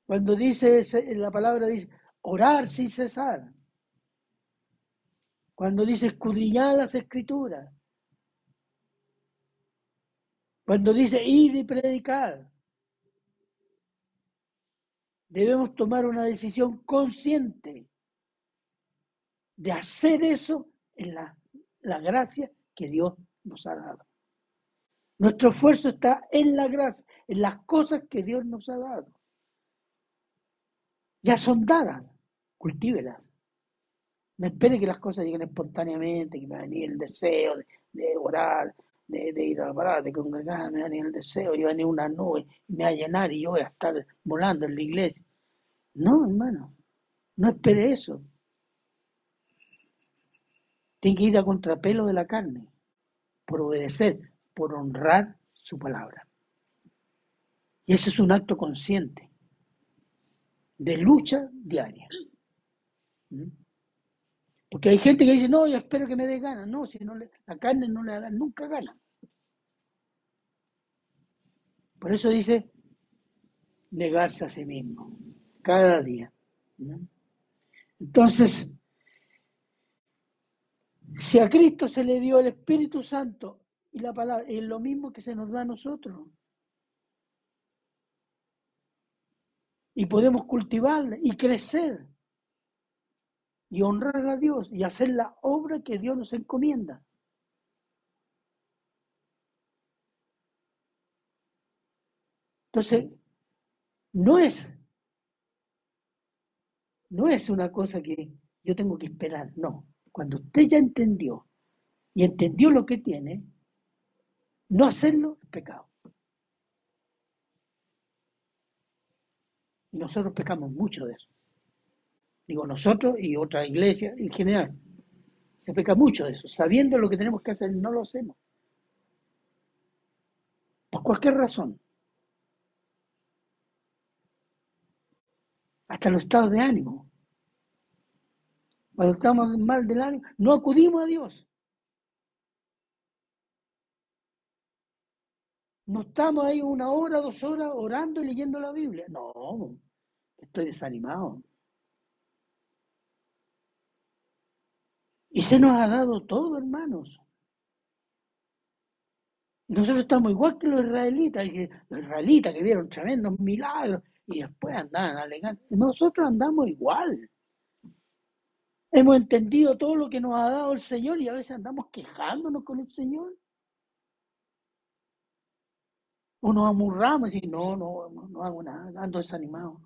Cuando dice la palabra dice orar sin cesar. Cuando dice escudriñar las escrituras. Cuando dice ir y predicar. Debemos tomar una decisión consciente de hacer eso en la, la gracia que Dios nos ha dado. Nuestro esfuerzo está en la gracia, en las cosas que Dios nos ha dado. Ya son dadas, cultívelas. No espere que las cosas lleguen espontáneamente, que me va a venir el deseo de, orar, de, ir a la parada, de congregar, me va a venir el deseo, y va a venir una nube me va a llenar y yo voy a estar volando en la iglesia. No, hermano, no espere eso. Tiene que ir a contrapelo de la carne, por obedecer, por honrar su palabra. Y ese es un acto consciente de lucha diaria. ¿Mm? Porque hay gente que dice, no, yo espero que me dé ganas. No, si no la carne no le da nunca gana. Por eso dice, negarse a sí mismo, cada día. Entonces, si a Cristo se le dio el Espíritu Santo y la palabra, es lo mismo que se nos da a nosotros. Y podemos cultivarla y crecer y honrar a Dios y hacer la obra que Dios nos encomienda. Entonces, no es, no es una cosa que yo tengo que esperar, no. Cuando usted ya entendió y entendió lo que tiene, no hacerlo es pecado. Y nosotros pecamos mucho de eso digo nosotros y otra iglesia en general. Se peca mucho de eso. Sabiendo lo que tenemos que hacer, no lo hacemos. Por cualquier razón. Hasta los estados de ánimo. Cuando estamos mal del ánimo, no acudimos a Dios. No estamos ahí una hora, dos horas orando y leyendo la Biblia. No, estoy desanimado. Y se nos ha dado todo, hermanos. Nosotros estamos igual que los israelitas, los israelitas que vieron tremendos milagros y después andaban alegando. Nosotros andamos igual. Hemos entendido todo lo que nos ha dado el Señor y a veces andamos quejándonos con el Señor. O nos amurramos y no, no, no hago nada, ando desanimado.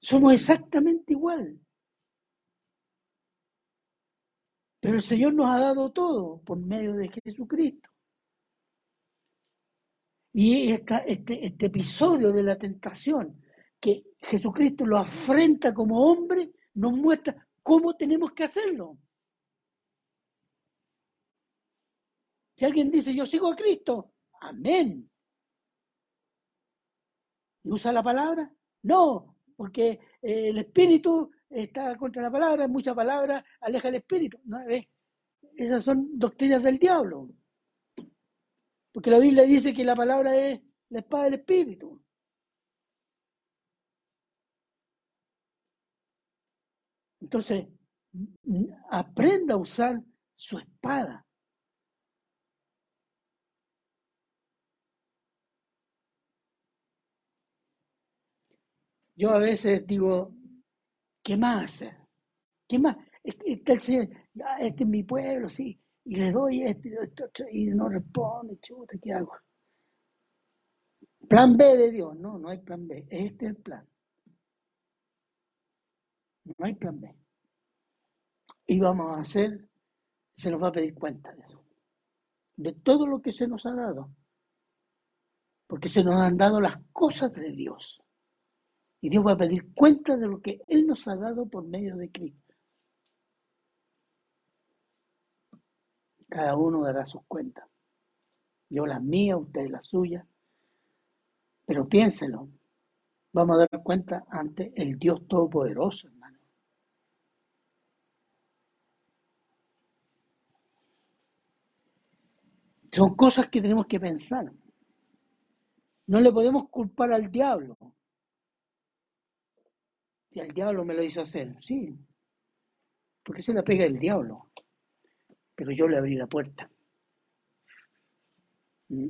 Somos exactamente igual. Pero el Señor nos ha dado todo por medio de Jesucristo. Y este, este episodio de la tentación que Jesucristo lo afrenta como hombre, nos muestra cómo tenemos que hacerlo. Si alguien dice, yo sigo a Cristo, amén. ¿Y usa la palabra? No, porque eh, el espíritu está contra la palabra, mucha palabra aleja el espíritu. ¿no? Esas son doctrinas del diablo. Porque la Biblia dice que la palabra es la espada del espíritu. Entonces, aprenda a usar su espada. Yo a veces digo, ¿qué más? ¿Qué más? Está el Señor, este es mi pueblo, sí, y le doy este, y no responde, chuta, ¿qué hago? Plan B de Dios, no, no hay plan B, este es el plan. No hay plan B. Y vamos a hacer, se nos va a pedir cuenta de eso, de todo lo que se nos ha dado, porque se nos han dado las cosas de Dios. Y Dios va a pedir cuenta de lo que Él nos ha dado por medio de Cristo. Cada uno dará sus cuentas. Yo las mías, ustedes las suyas. Pero piénselo. Vamos a dar cuenta ante el Dios Todopoderoso, hermano. Son cosas que tenemos que pensar. No le podemos culpar al diablo. Si al diablo me lo hizo hacer, sí. Porque se la pega el diablo. Pero yo le abrí la puerta. ¿Mm?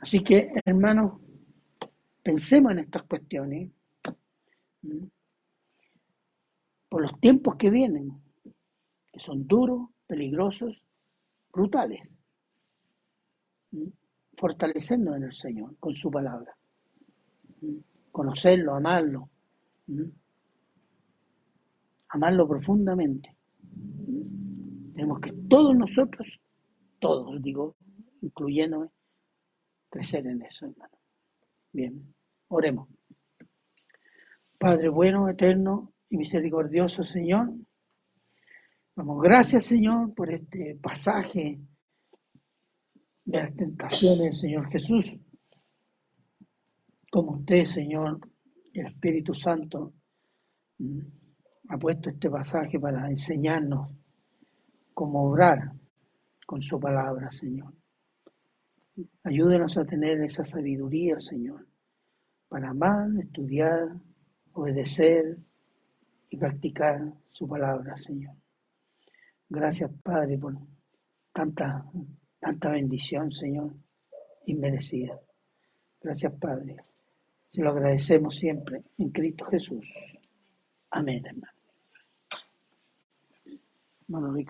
Así que, hermanos, pensemos en estas cuestiones. ¿Mm? Por los tiempos que vienen, que son duros, peligrosos, brutales. ¿Mm? Fortalecernos en el Señor con su palabra conocerlo, amarlo, amarlo profundamente. Tenemos que todos nosotros, todos digo, incluyéndome, crecer en eso, hermano. Bien, oremos. Padre bueno, eterno y misericordioso Señor, damos gracias Señor por este pasaje de las tentaciones, Señor Jesús como usted, Señor, el Espíritu Santo, mm, ha puesto este pasaje para enseñarnos cómo obrar con su palabra, Señor. Ayúdenos a tener esa sabiduría, Señor, para amar, estudiar, obedecer y practicar su palabra, Señor. Gracias, Padre, por tanta, tanta bendición, Señor, inmerecida. Gracias, Padre. Se lo agradecemos siempre en Cristo Jesús. Amén, hermano. Manolito